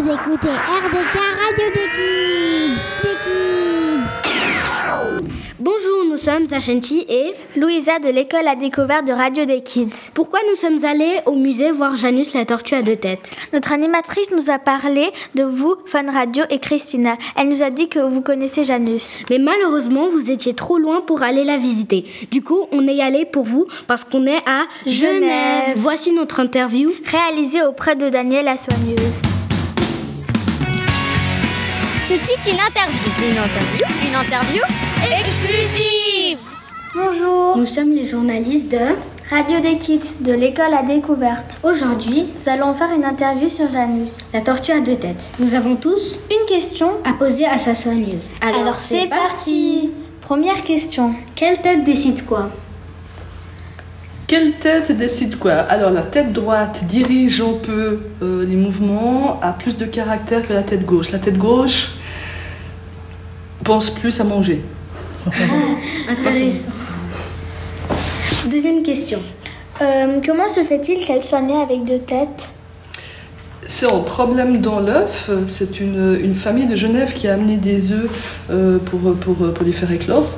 Vous écoutez RDK Radio des Kids. Des Kids. Bonjour, nous sommes Achanti et Louisa de l'école à découverte de Radio des Kids. Pourquoi nous sommes allés au musée voir Janus la tortue à deux têtes? Notre animatrice nous a parlé de vous, Fan Radio et Christina. Elle nous a dit que vous connaissez Janus. Mais malheureusement, vous étiez trop loin pour aller la visiter. Du coup, on est allé pour vous parce qu'on est à Genève. Voici notre interview. Réalisée auprès de Daniel la soigneuse. Tout de suite, une interview. Une interview Une interview exclusive. Bonjour. Nous sommes les journalistes de... Radio des Kids de l'école à découverte. Aujourd'hui, Nous allons faire une interview sur Janus. la tortue à deux têtes. Nous avons tous Une question. à poser à sa soigneuse. Alors, c'est parti. Première question. Quelle tête décide quoi? Quelle tête décide quoi Alors la tête droite dirige un peu euh, les mouvements, a plus de caractère que la tête gauche. La tête gauche pense plus à manger. Intéressant. Deuxième question. Euh, comment se fait-il qu'elle soit née avec deux têtes? C'est un problème dans l'œuf. C'est une, une famille de Genève qui a amené des œufs euh, pour, pour, pour les faire éclore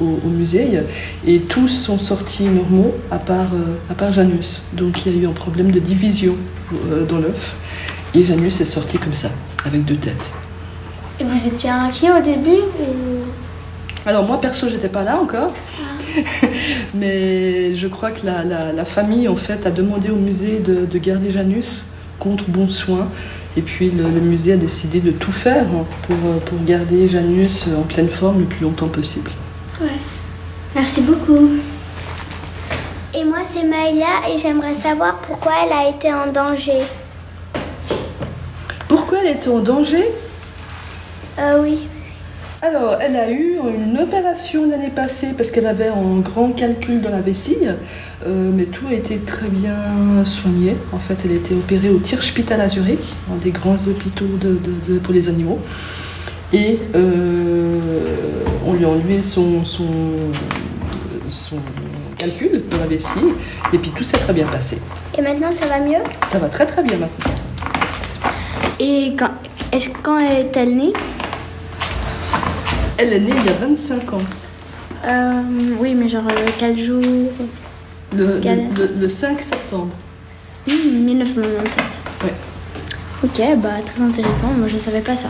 au, au musée. Et tous sont sortis normaux, à part, euh, à part Janus. Donc il y a eu un problème de division euh, dans l'œuf. Et Janus est sorti comme ça, avec deux têtes. Et vous étiez inquiet au début ou... Alors moi perso j'étais pas là encore, mais je crois que la, la- la famille en fait a demandé au musée de, de garder Janus contre bon soin, et puis le, le musée a décidé de tout faire hein, pour, euh, pour garder Janus en pleine forme le plus longtemps possible. Merci beaucoup. Et moi, c'est Maëlia et j'aimerais savoir pourquoi elle a été en danger. Pourquoi elle était en danger? Euh, oui. Alors, elle a eu une opération l'année passée parce qu'elle avait un grand calcul dans la vessie, euh, mais tout a été très bien soigné. En fait, elle a été opérée au Tierspital à Zurich, un des grands hôpitaux de- de- de- pour les animaux. Et euh, on lui a enlevé son, son, son calcul dans la vessie, et puis tout s'est très bien passé. Et maintenant, ça va mieux? Ça va très très bien maintenant. Et quand, est-ce, quand est-elle née? Elle est née il y a 25 ans, Euh, oui, mais genre euh, quel jour? Le, Quelle- le- le 5 septembre. Hmm, 1997. Ouais. Ok, bah très intéressant. Moi, je savais pas ça.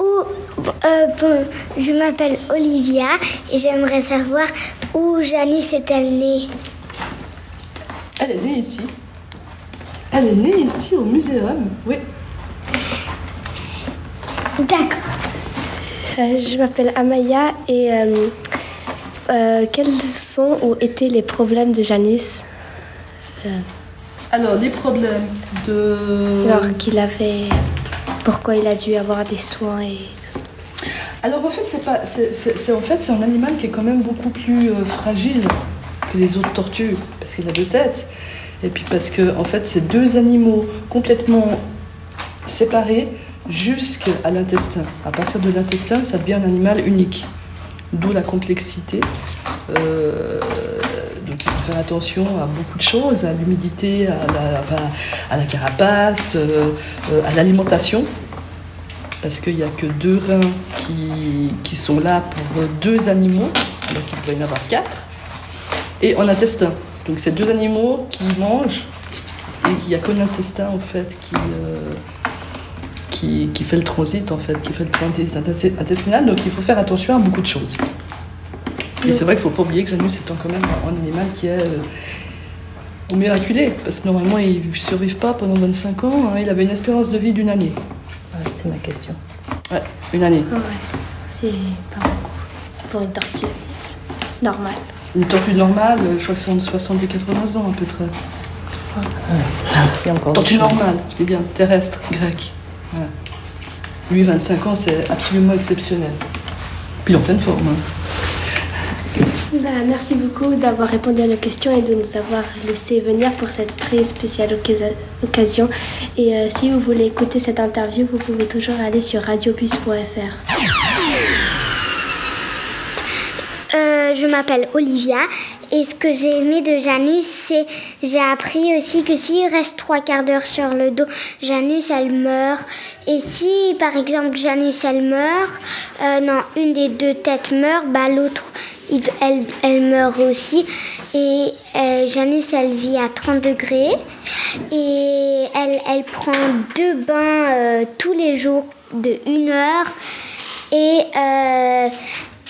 Où, euh, bon, je m'appelle Olivia et j'aimerais savoir où Janus est-elle née Elle est née ici. Elle est née ici au muséum, oui. D'accord. Euh, je m'appelle Amaya et euh, euh, quels sont ou étaient les problèmes de Janus Alors, les problèmes de... alors qu'il avait pourquoi il a dû avoir des soins et tout ça. Alors, en fait, c'est pas... c'est- en fait, c'est un animal qui est quand même beaucoup plus euh, fragile que les autres tortues, parce qu'il a deux têtes. Et puis parce que, en fait, c'est deux animaux complètement séparés jusqu'à l'intestin. À partir de l'intestin, ça devient un animal unique. D'où la complexité. Euh, faire attention à beaucoup de choses, à l'humidité, à la, à la carapace, euh, euh, à l'alimentation. Parce qu'il n'y a que deux reins qui, qui sont là pour deux animaux, alors qu'il doit y en avoir quatre. Et en intestin. Donc c'est deux animaux qui mangent et il n'y a que l'intestin en fait qui, euh, qui, qui fait le transit en fait, qui fait le transit intestin- intestinal. Donc il faut faire attention à beaucoup de choses. Et c'est vrai qu'il ne faut pas oublier que Janus est quand même un animal qui est euh, au miraculé, parce que normalement ils ne survivent pas pendant 25 ans. hein. Il avait une espérance de vie d'une année. C'était ma question. Ouais, une année. Ouais, c'est pas beaucoup pour une tortue. Normal. Une tortue normale, je crois que c'est entre 60 et 80 ans à peu près. Il y a encore Tortue normale, je dis bien, terrestre, grec. Voilà. Lui, 25 ans, c'est absolument exceptionnel. Puis en pleine forme. hein. Bah, merci beaucoup d'avoir répondu à nos questions et de nous avoir laissé venir pour cette très spéciale occasion-. Et euh, si vous voulez écouter cette interview, vous pouvez toujours aller sur radiobus.fr. Euh, je m'appelle Olivia Et ce que j'ai aimé de Janus, c'est j'ai appris aussi que s'il reste trois quarts d'heure sur le dos, Janus, elle meurt. Et si, par exemple, Janus, elle meurt, euh, non, une des deux têtes meurt, bah l'autre, elle, meurt aussi. Et euh, Janus, elle vit à 30 degrés. Et elle, elle prend deux bains euh, tous les jours de une heure. Et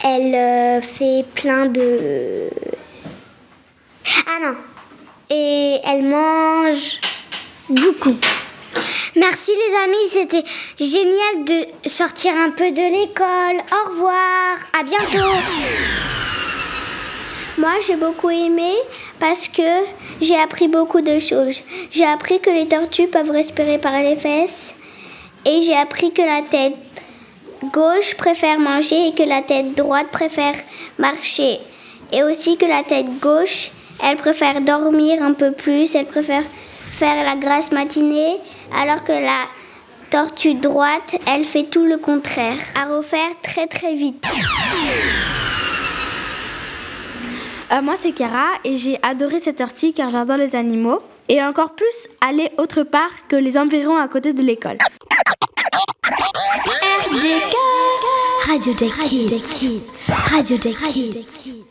elle fait plein de ah non. Et elle mange beaucoup. Merci les amis, c'était génial de sortir un peu de l'école. Au revoir, à bientôt. Moi, j'ai beaucoup aimé parce que j'ai appris beaucoup de choses. J'ai appris que les tortues peuvent respirer par les fesses et j'ai appris que la tête gauche préfère manger et que la tête droite préfère marcher. Et aussi que la tête gauche elle préfère dormir un peu plus, elle préfère faire la grasse matinée, alors que la tortue droite, elle fait tout le contraire, à refaire très très vite. Euh, moi, c'est Kara et j'ai adoré cette tortue car j'adore les animaux et encore plus aller autre part que les environs à côté de l'école. RDK Radio.